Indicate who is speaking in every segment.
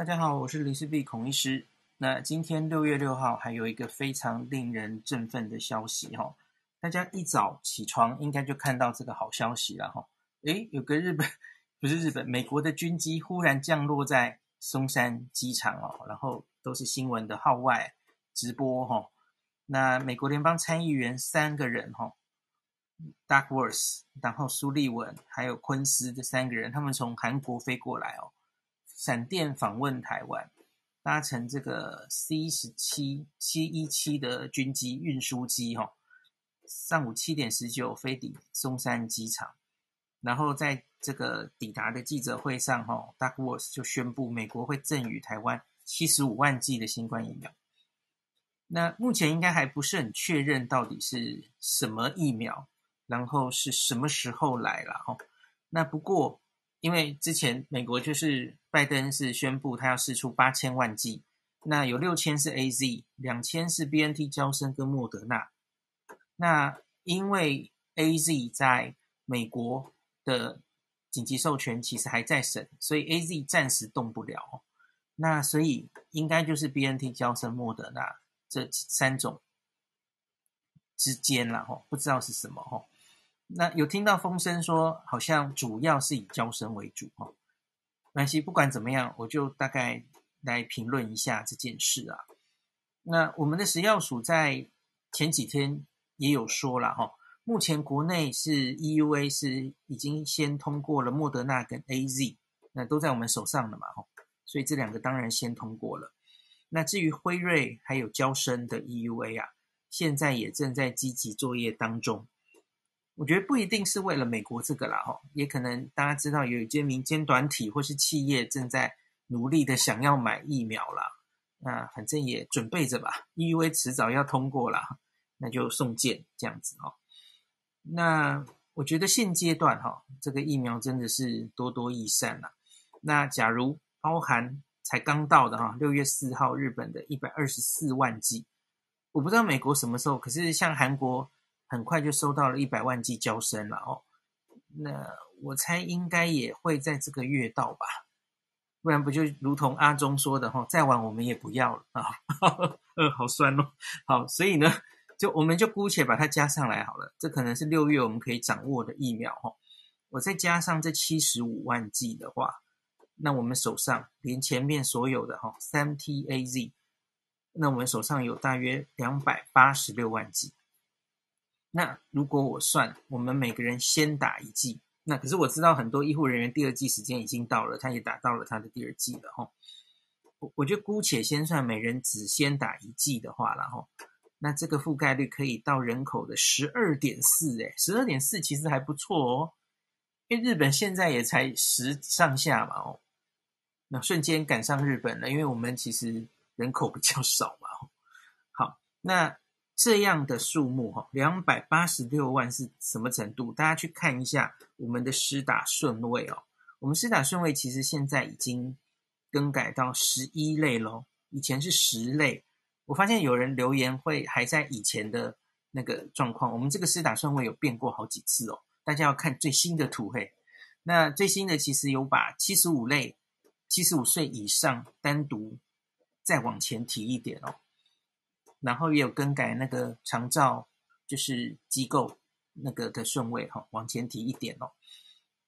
Speaker 1: 大家好，我是林氏璧孔医师。那今天六月六号还有一个非常令人振奋的消息哈，大家一早起床应该就看到这个好消息了哈。诶，有个日本不是日本，美国的军机忽然降落在松山机场哦，然后都是新闻的号外直播哈。那美国联邦参议员三个人哈，Duckworth，然后苏利文还有昆斯这三个人，他们从韩国飞过来哦。闪电访问台湾，搭乘这个 C 十七七一七的军机运输机，哈，上午七点十九飞抵松山机场，然后在这个抵达的记者会上，哈，Duckworth 就宣布美国会赠予台湾七十五万剂的新冠疫苗。那目前应该还不是很确认到底是什么疫苗，然后是什么时候来了，哈。那不过。因为之前美国就是拜登是宣布他要试出八千万剂，那有六千是 AZ，两千是 BNT 娇生跟莫德纳。那因为 AZ 在美国的紧急授权其实还在审，所以 AZ 暂时动不了。那所以应该就是 BNT 娇生、莫德纳这三种之间了吼，不知道是什么吼。那有听到风声说，好像主要是以娇生为主哈。没关系，不管怎么样，我就大概来评论一下这件事啊。那我们的食药署在前几天也有说了哈，目前国内是 EUA 是已经先通过了莫德纳跟 AZ，那都在我们手上了嘛哈，所以这两个当然先通过了。那至于辉瑞还有交生的 EUA 啊，现在也正在积极作业当中。我觉得不一定是为了美国这个啦，哈，也可能大家知道有一些民间团体或是企业正在努力的想要买疫苗啦，那反正也准备着吧，EUA 迟早要通过啦，那就送件这样子哈。那我觉得现阶段哈，这个疫苗真的是多多益善啦。那假如包含才刚到的哈，六月四号日本的一百二十四万剂，我不知道美国什么时候，可是像韩国。很快就收到了一百万剂交生了哦，那我猜应该也会在这个月到吧，不然不就如同阿中说的哈，再晚我们也不要了啊，呃，好酸哦，好，所以呢，就我们就姑且把它加上来好了，这可能是六月我们可以掌握的疫苗哈，我再加上这七十五万剂的话，那我们手上连前面所有的哈三 T A Z，那我们手上有大约两百八十六万剂。那如果我算，我们每个人先打一剂，那可是我知道很多医护人员第二剂时间已经到了，他也打到了他的第二剂了哈。我我就姑且先算每人只先打一剂的话，然后那这个覆盖率可以到人口的十二点四，诶，十二点四其实还不错哦，因为日本现在也才十上下嘛哦，那瞬间赶上日本了，因为我们其实人口比较少嘛。好，那。这样的数目哈，两百八十六万是什么程度？大家去看一下我们的施打顺位哦。我们施打顺位其实现在已经更改到十一类喽，以前是十类。我发现有人留言会还在以前的那个状况。我们这个施打顺位有变过好几次哦，大家要看最新的图嘿。那最新的其实有把七十五类、七十五岁以上单独再往前提一点哦。然后也有更改那个长照，就是机构那个的顺位哈，往前提一点哦。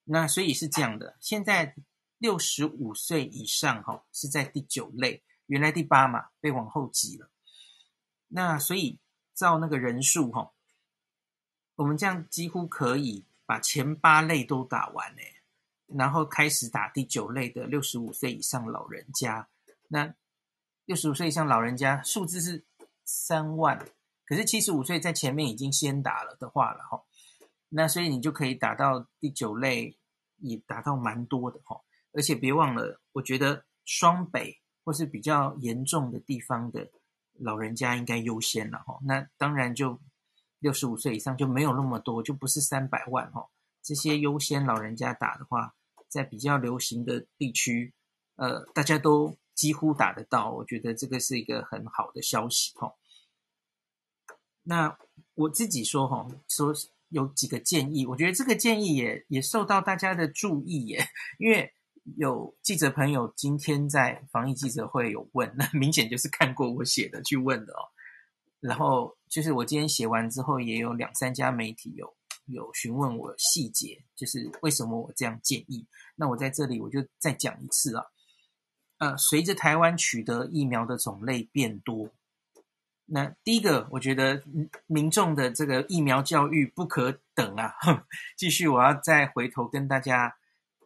Speaker 1: 那所以是这样的，现在六十五岁以上哈是在第九类，原来第八嘛被往后挤了。那所以照那个人数哈，我们这样几乎可以把前八类都打完哎，然后开始打第九类的六十五岁以上老人家。那六十五岁以上老人家数字是。三万，可是七十五岁在前面已经先打了的话了哈，那所以你就可以打到第九类，也打到蛮多的哈，而且别忘了，我觉得双北或是比较严重的地方的老人家应该优先了哈，那当然就六十五岁以上就没有那么多，就不是三百万哈，这些优先老人家打的话，在比较流行的地区，呃，大家都。几乎打得到，我觉得这个是一个很好的消息哈。那我自己说哈，说有几个建议，我觉得这个建议也也受到大家的注意耶。因为有记者朋友今天在防疫记者会有问，那明显就是看过我写的去问的哦。然后就是我今天写完之后，也有两三家媒体有有询问我细节，就是为什么我这样建议。那我在这里我就再讲一次啊。呃，随着台湾取得疫苗的种类变多，那第一个我觉得民众的这个疫苗教育不可等啊。继续，我要再回头跟大家。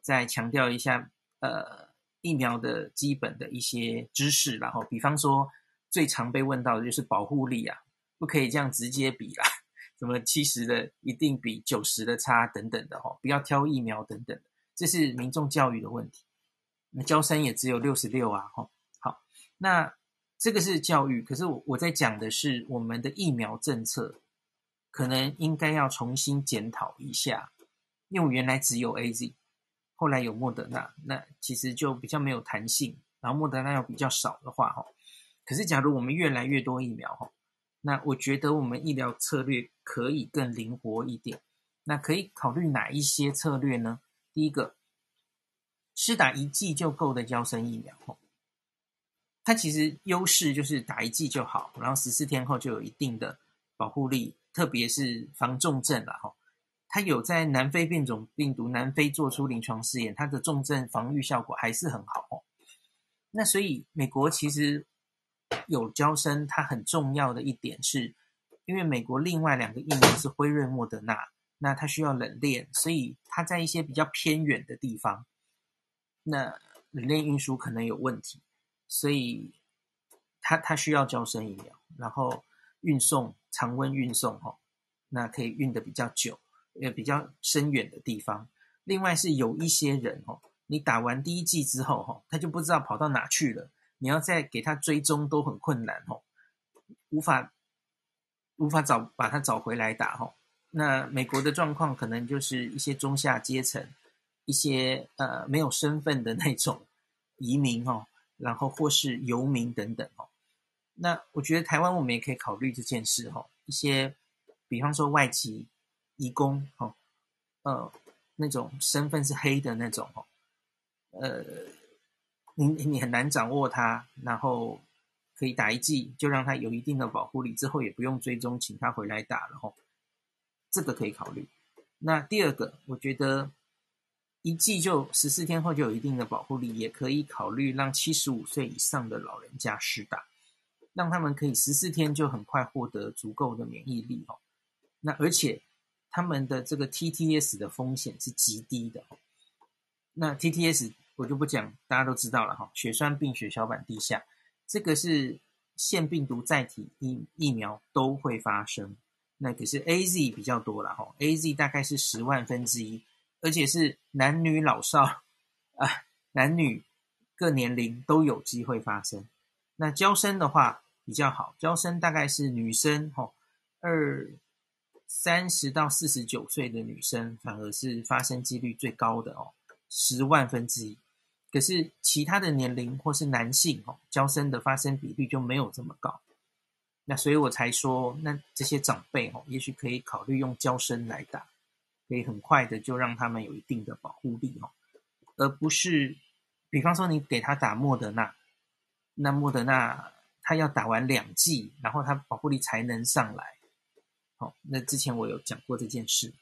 Speaker 1: 再强调一下，呃，疫苗的基本的一些知识，然后，比方说最常被问到的就是保护力啊，不可以这样直接比啦，什么七十的一定比九十的差等等的哈，不要挑疫苗等等的，这是民众教育的问题。那娇生也只有六十六啊，哈，好，那这个是教育，可是我我在讲的是我们的疫苗政策，可能应该要重新检讨一下，因为原来只有 AZ。后来有莫德纳，那其实就比较没有弹性，然后莫德纳又比较少的话，哈，可是假如我们越来越多疫苗，哈，那我觉得我们医疗策略可以更灵活一点。那可以考虑哪一些策略呢？第一个，施打一剂就够的娇生疫苗，哈，它其实优势就是打一剂就好，然后十四天后就有一定的保护力，特别是防重症了，哈。它有在南非变种病毒南非做出临床试验，它的重症防御效果还是很好哦。那所以美国其实有交生，它很重要的一点是，因为美国另外两个疫苗是辉瑞、莫德纳，那它需要冷链，所以它在一些比较偏远的地方，那冷链运输可能有问题，所以它它需要娇生疫苗，然后运送常温运送哈，那可以运得比较久。呃，比较深远的地方。另外是有一些人哦，你打完第一剂之后哈，他就不知道跑到哪去了。你要再给他追踪都很困难哦，无法无法找把他找回来打哈。那美国的状况可能就是一些中下阶层，一些呃没有身份的那种移民哦，然后或是游民等等哦。那我觉得台湾我们也可以考虑这件事哈，一些比方说外籍。移工，哦，呃，那种身份是黑的那种，哦，呃，你你很难掌握他，然后可以打一剂，就让他有一定的保护力，之后也不用追踪，请他回来打了，吼，这个可以考虑。那第二个，我觉得一剂就十四天后就有一定的保护力，也可以考虑让七十五岁以上的老人家施打，让他们可以十四天就很快获得足够的免疫力，哦，那而且。他们的这个 TTS 的风险是极低的，那 TTS 我就不讲，大家都知道了哈，血栓病、血小板低下，这个是腺病毒载体疫疫苗都会发生，那可是 AZ 比较多了哈，AZ 大概是十万分之一，而且是男女老少啊，男女各年龄都有机会发生。那娇生的话比较好，娇生大概是女生哈二。三十到四十九岁的女生反而是发生几率最高的哦，十万分之一。可是其他的年龄或是男性哦，娇生的发生比率就没有这么高。那所以我才说，那这些长辈哦，也许可以考虑用娇生来打，可以很快的就让他们有一定的保护力哦，而不是，比方说你给他打莫德纳，那莫德纳他要打完两剂，然后他保护力才能上来。好，那之前我有讲过这件事。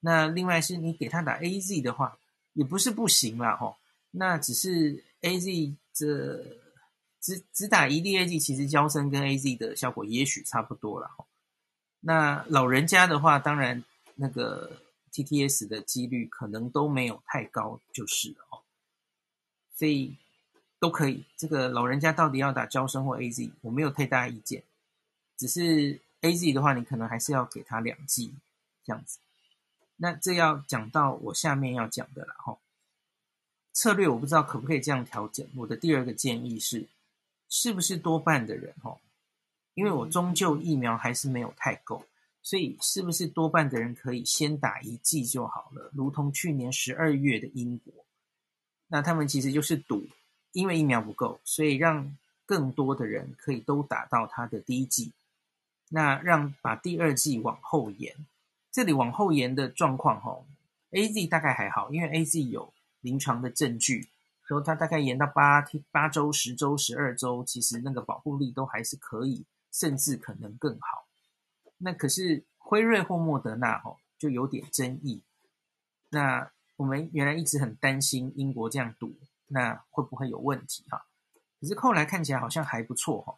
Speaker 1: 那另外是你给他打 AZ 的话，也不是不行啦，吼。那只是 AZ 这只只打一粒 AZ，其实交生跟 AZ 的效果也许差不多了，吼。那老人家的话，当然那个 TTS 的几率可能都没有太高，就是了，哦。所以都可以。这个老人家到底要打招生或 AZ，我没有太大意见，只是。AZ 的话，你可能还是要给他两剂这样子。那这要讲到我下面要讲的了哈。策略我不知道可不可以这样调整。我的第二个建议是，是不是多半的人哈？因为我终究疫苗还是没有太够，所以是不是多半的人可以先打一剂就好了？如同去年十二月的英国，那他们其实就是赌，因为疫苗不够，所以让更多的人可以都打到他的第一剂。那让把第二剂往后延，这里往后延的状况哈，AZ 大概还好，因为 AZ 有临床的证据，说它大概延到八、八周、十周、十二周，其实那个保护力都还是可以，甚至可能更好。那可是辉瑞或莫德纳哦，就有点争议。那我们原来一直很担心英国这样赌，那会不会有问题哈？可是后来看起来好像还不错哈。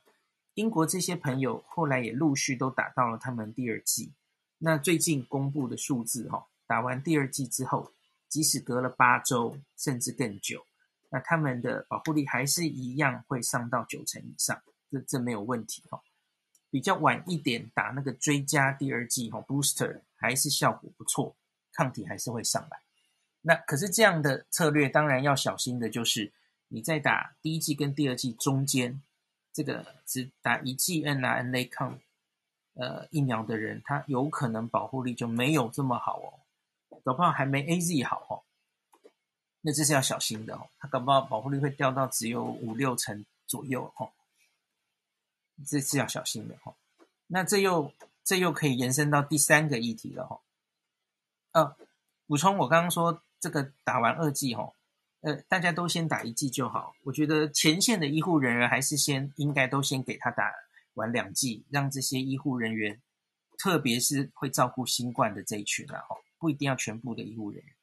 Speaker 1: 英国这些朋友后来也陆续都打到了他们第二剂。那最近公布的数字哈，打完第二剂之后，即使隔了八周甚至更久，那他们的保护力还是一样会上到九成以上，这这没有问题哈。比较晚一点打那个追加第二剂哈，booster 还是效果不错，抗体还是会上来。那可是这样的策略，当然要小心的就是你在打第一剂跟第二剂中间，这个只打一剂 n r n a 抗呃疫苗的人，他有可能保护力就没有这么好哦。搞不好还没 AZ 好哦，那这是要小心的哦。他搞不好保护力会掉到只有五六成左右哦，这是要小心的哦。那这又这又可以延伸到第三个议题了哦。呃，补充我刚刚说这个打完二剂哦，呃，大家都先打一剂就好。我觉得前线的医护人员还是先应该都先给他打完两剂，让这些医护人员，特别是会照顾新冠的这一群啊哦。不一定要全部的医护人员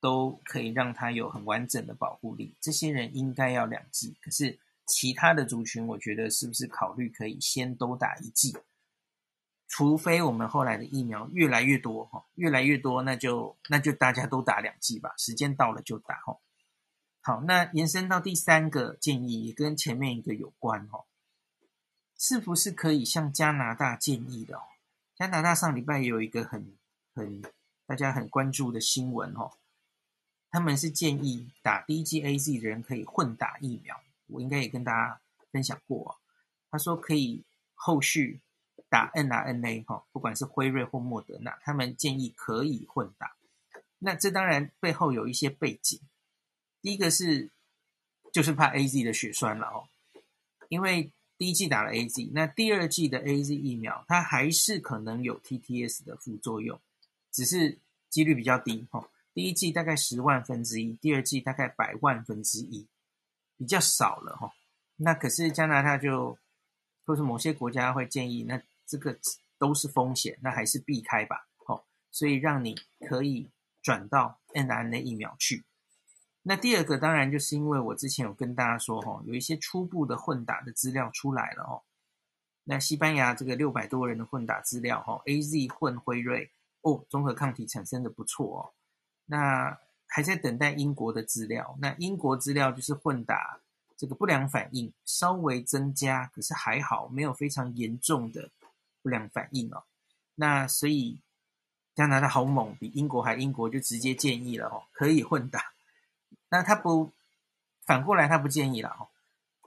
Speaker 1: 都可以让他有很完整的保护力，这些人应该要两剂。可是其他的族群，我觉得是不是考虑可以先都打一剂？除非我们后来的疫苗越来越多，哈，越来越多，那就那就大家都打两剂吧。时间到了就打，哈。好，那延伸到第三个建议，也跟前面一个有关，哈，是不是可以向加拿大建议的？加拿大上礼拜有一个很很。大家很关注的新闻哦，他们是建议打第一剂 AZ 的人可以混打疫苗。我应该也跟大家分享过，他说可以后续打 mRNA 哈，不管是辉瑞或莫德纳，他们建议可以混打。那这当然背后有一些背景，第一个是就是怕 AZ 的血栓了哦，因为第一剂打了 AZ，那第二剂的 AZ 疫苗它还是可能有 TTS 的副作用。只是几率比较低哈，第一剂大概十万分之一，第二剂大概百万分之一，比较少了哈。那可是加拿大就或是某些国家会建议，那这个都是风险，那还是避开吧。好，所以让你可以转到 mRNA 疫苗去。那第二个当然就是因为我之前有跟大家说哈，有一些初步的混打的资料出来了哦。那西班牙这个六百多人的混打资料哈，AZ 混辉瑞。哦，综合抗体产生的不错哦，那还在等待英国的资料。那英国资料就是混打，这个不良反应稍微增加，可是还好，没有非常严重的不良反应哦。那所以加拿大好猛，比英国还英国就直接建议了哦，可以混打。那他不反过来，他不建议了哦，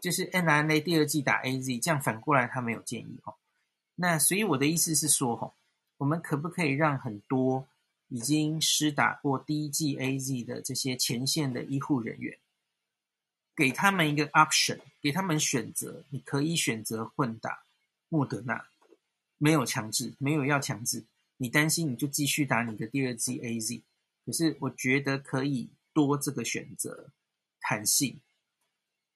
Speaker 1: 就是 n r n a 第二剂打 AZ，这样反过来他没有建议哦。那所以我的意思是说哦。我们可不可以让很多已经施打过第一剂 AZ 的这些前线的医护人员，给他们一个 option，给他们选择，你可以选择混打莫德纳，没有强制，没有要强制，你担心你就继续打你的第二剂 AZ。可是我觉得可以多这个选择弹性，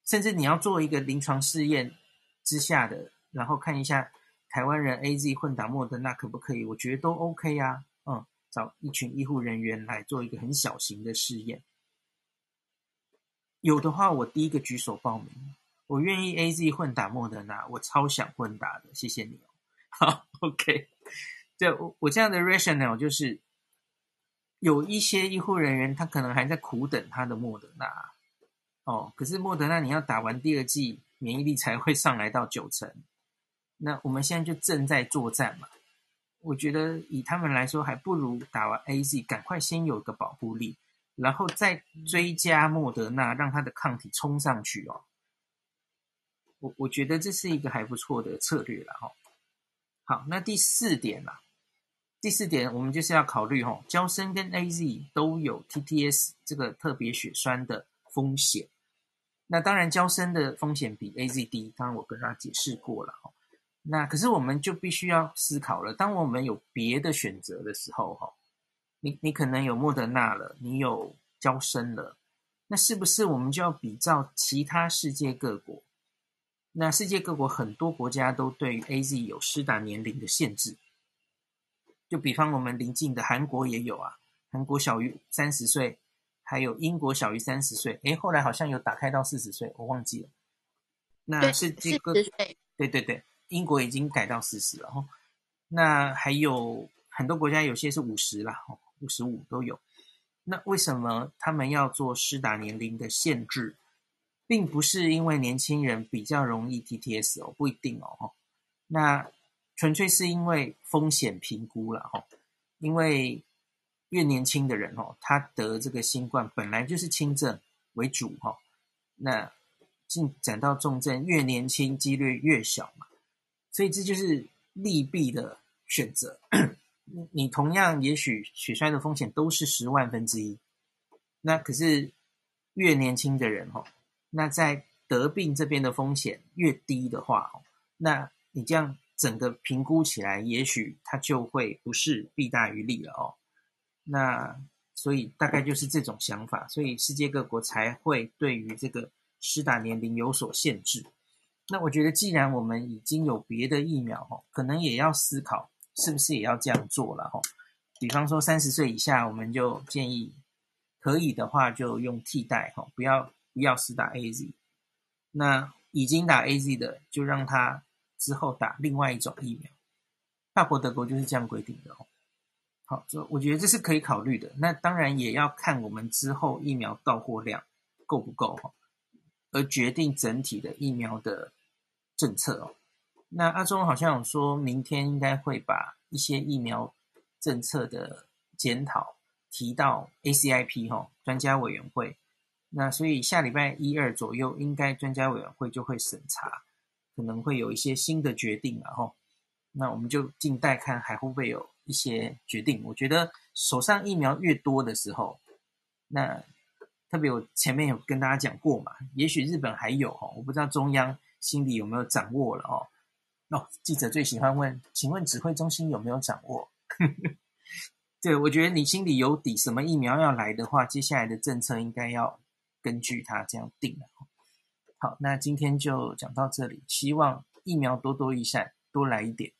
Speaker 1: 甚至你要做一个临床试验之下的，然后看一下。台湾人 AZ 混打莫德纳可不可以？我觉得都 OK 呀、找一群医护人员来做一个很小型的试验。有的话，我第一个举手报名。我愿意 AZ 混打莫德纳，我超想混打的。谢谢你哦。好，OK。对，我我这样的 rational 就是，有一些医护人员他可能还在苦等他的莫德纳。哦，可是莫德纳你要打完第二剂，免疫力才会上来到九成。那我们现在就正在作战嘛，我觉得以他们来说，还不如打完 AZ，赶快先有个保护力，然后再追加莫德纳，让他的抗体冲上去哦。我我觉得这是一个还不错的策略了哈。好，那第四点啦，第四点我们就是要考虑哈，娇生跟 AZ 都有 TTS 这个特别血栓的风险。那当然胶生的风险比 AZ 低，当然我跟大家解释过了哈。那可是我们就必须要思考了。当我们有别的选择的时候，哈，你你可能有莫德纳了，你有交生了，那是不是我们就要比照其他世界各国？那世界各国很多国家都对于 AZ 有施打年龄的限制，就比方我们邻近的韩国也有啊，韩国小于三十岁，还有英国小于三十岁，诶，后来好像有打开到四十岁，我忘记了。那世界各对对对对，英国已经改到四十了哈。那还有很多国家有些是五十啦，五十五都有。那为什么他们要做施打年龄的限制？并不是因为年轻人比较容易 TTS 哦，不一定哦。那纯粹是因为风险评估了哈。因为越年轻的人哦，他得这个新冠本来就是轻症为主哈。那进展到重症，越年轻几率越小嘛。所以这就是利弊的选择。你同样也许血栓的风险都是十万分之一，那可是越年轻的人哈，那在得病这边的风险越低的话，那你这样整个评估起来，也许它就会不是弊大于利了哦。那所以大概就是这种想法，所以世界各国才会对于这个施打年龄有所限制。那我觉得，既然我们已经有别的疫苗哈，可能也要思考。是不是也要这样做了哈？比方说三十岁以下，我们就建议可以的话就用替代哈，不要不要施打 AZ。那已经打 AZ 的，就让他之后打另外一种疫苗。法国、德国就是这样规定的哦。好，就我觉得这是可以考虑的。那当然也要看我们之后疫苗到货量够不够哈，而决定整体的疫苗的政策哦。那阿中好像有说，明天应该会把一些疫苗政策的检讨提到 ACIP 哈专家委员会。那所以下礼拜一二左右，应该专家委员会就会审查，可能会有一些新的决定了哈。那我们就静待看还会不会有一些决定。我觉得手上疫苗越多的时候，那特别我前面有跟大家讲过嘛，也许日本还有哦，我不知道中央心里有没有掌握了哦。哦，记者最喜欢问，请问指挥中心有没有掌握？对，我觉得你心里有底，什么疫苗要来的话，接下来的政策应该要根据它这样定了。好，那今天就讲到这里，希望疫苗多多益善，多来一点。